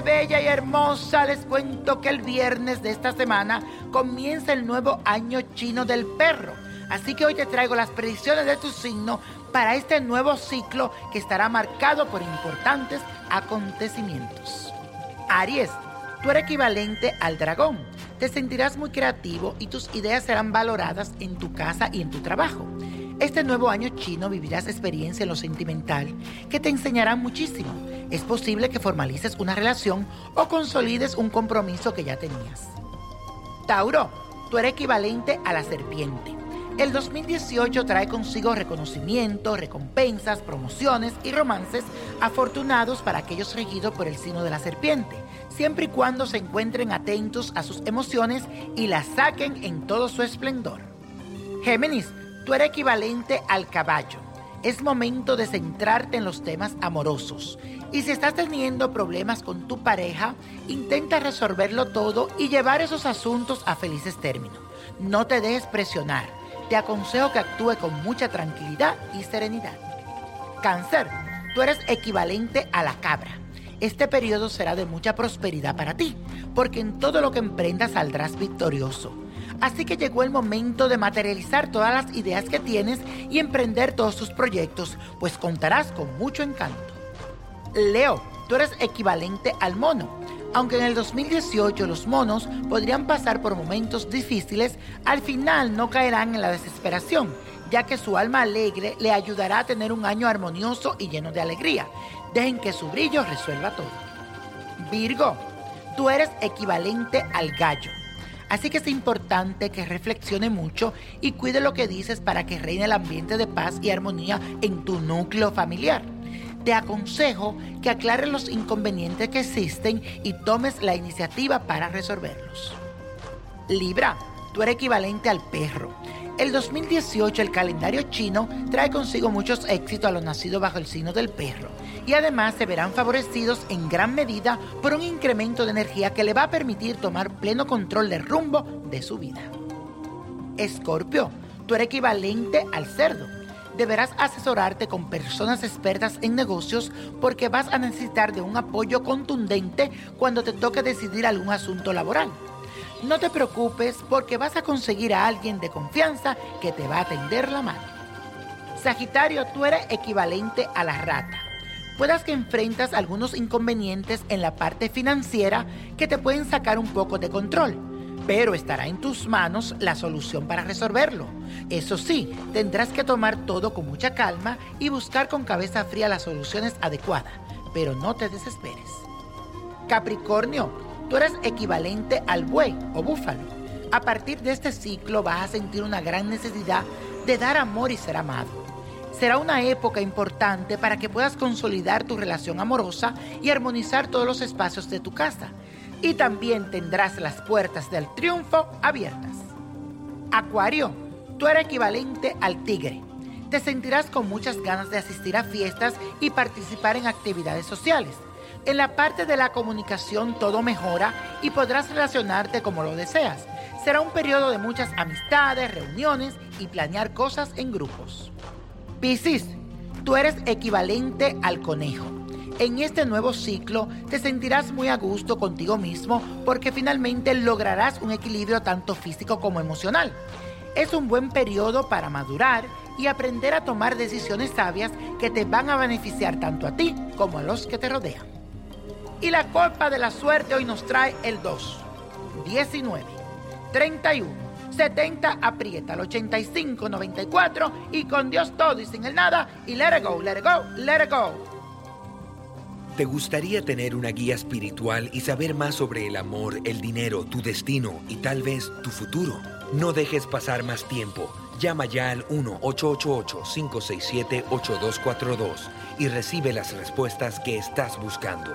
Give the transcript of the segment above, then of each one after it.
Bella y hermosa, les cuento que el viernes de esta semana comienza el nuevo año chino del perro. Así que hoy te traigo las predicciones de tu signo para este nuevo ciclo que estará marcado por importantes acontecimientos. Aries, tú eres equivalente al dragón. Te sentirás muy creativo y tus ideas serán valoradas en tu casa y en tu trabajo. Este nuevo año chino vivirás experiencia en lo sentimental que te enseñarán muchísimo. Es posible que formalices una relación o consolides un compromiso que ya tenías. Tauro, tú eres equivalente a la serpiente. El 2018 trae consigo reconocimiento, recompensas, promociones y romances afortunados para aquellos regidos por el signo de la serpiente, siempre y cuando se encuentren atentos a sus emociones y las saquen en todo su esplendor. Géminis, tú eres equivalente al caballo. Es momento de centrarte en los temas amorosos. Y si estás teniendo problemas con tu pareja, intenta resolverlo todo y llevar esos asuntos a felices términos. No te dejes presionar. Te aconsejo que actúe con mucha tranquilidad y serenidad. Cáncer, tú eres equivalente a la cabra. Este periodo será de mucha prosperidad para ti, porque en todo lo que emprendas saldrás victorioso. Así que llegó el momento de materializar todas las ideas que tienes y emprender todos tus proyectos, pues contarás con mucho encanto. Leo, tú eres equivalente al mono. Aunque en el 2018 los monos podrían pasar por momentos difíciles, al final no caerán en la desesperación, ya que su alma alegre le ayudará a tener un año armonioso y lleno de alegría. Dejen que su brillo resuelva todo. Virgo, tú eres equivalente al gallo. Así que es importante que reflexione mucho y cuide lo que dices para que reine el ambiente de paz y armonía en tu núcleo familiar. Te aconsejo que aclares los inconvenientes que existen y tomes la iniciativa para resolverlos. Libra, tú eres equivalente al perro. El 2018 el calendario chino trae consigo muchos éxitos a los nacidos bajo el signo del perro y además se verán favorecidos en gran medida por un incremento de energía que le va a permitir tomar pleno control del rumbo de su vida. Escorpio, tú eres equivalente al cerdo. Deberás asesorarte con personas expertas en negocios porque vas a necesitar de un apoyo contundente cuando te toque decidir algún asunto laboral. No te preocupes porque vas a conseguir a alguien de confianza que te va a tender la mano. Sagitario, tú eres equivalente a la rata. puedas que enfrentas algunos inconvenientes en la parte financiera que te pueden sacar un poco de control, pero estará en tus manos la solución para resolverlo. Eso sí, tendrás que tomar todo con mucha calma y buscar con cabeza fría las soluciones adecuadas, pero no te desesperes. Capricornio, tú eres equivalente al buey o búfalo. A partir de este ciclo vas a sentir una gran necesidad de dar amor y ser amado será una época importante para que puedas consolidar tu relación amorosa y armonizar todos los espacios de tu casa. Y también tendrás las puertas del triunfo abiertas. Acuario, tú eres equivalente al tigre. Te sentirás con muchas ganas de asistir a fiestas y participar en actividades sociales. En la parte de la comunicación todo mejora y podrás relacionarte como lo deseas. Será un periodo de muchas amistades, reuniones y planear cosas en grupos. Piscis, tú eres equivalente al conejo. En este nuevo ciclo te sentirás muy a gusto contigo mismo porque finalmente lograrás un equilibrio tanto físico como emocional. Es un buen periodo para madurar y aprender a tomar decisiones sabias que te van a beneficiar tanto a ti como a los que te rodean. Y la copa de la suerte hoy nos trae el 2, 19, 31. 70, aprieta al 85, 94 y con Dios todo y sin el nada y let it go, let it go, let it go. ¿Te gustaría tener una guía espiritual y saber más sobre el amor, el dinero, tu destino y tal vez tu futuro? No dejes pasar más tiempo. Llama ya al 1-888-567-8242 y recibe las respuestas que estás buscando.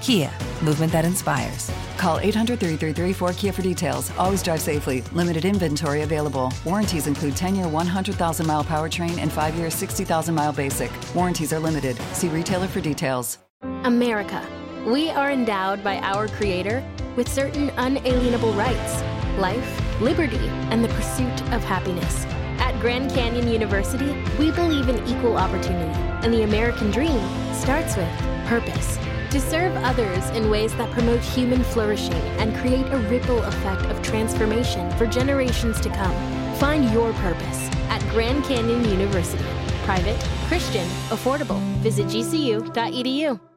Kia, movement that inspires. Call 800 333 4KIA for details. Always drive safely. Limited inventory available. Warranties include 10 year 100,000 mile powertrain and 5 year 60,000 mile basic. Warranties are limited. See retailer for details. America. We are endowed by our Creator with certain unalienable rights life, liberty, and the pursuit of happiness. At Grand Canyon University, we believe in equal opportunity, and the American dream starts with purpose. To serve others in ways that promote human flourishing and create a ripple effect of transformation for generations to come. Find your purpose at Grand Canyon University. Private, Christian, affordable. Visit gcu.edu.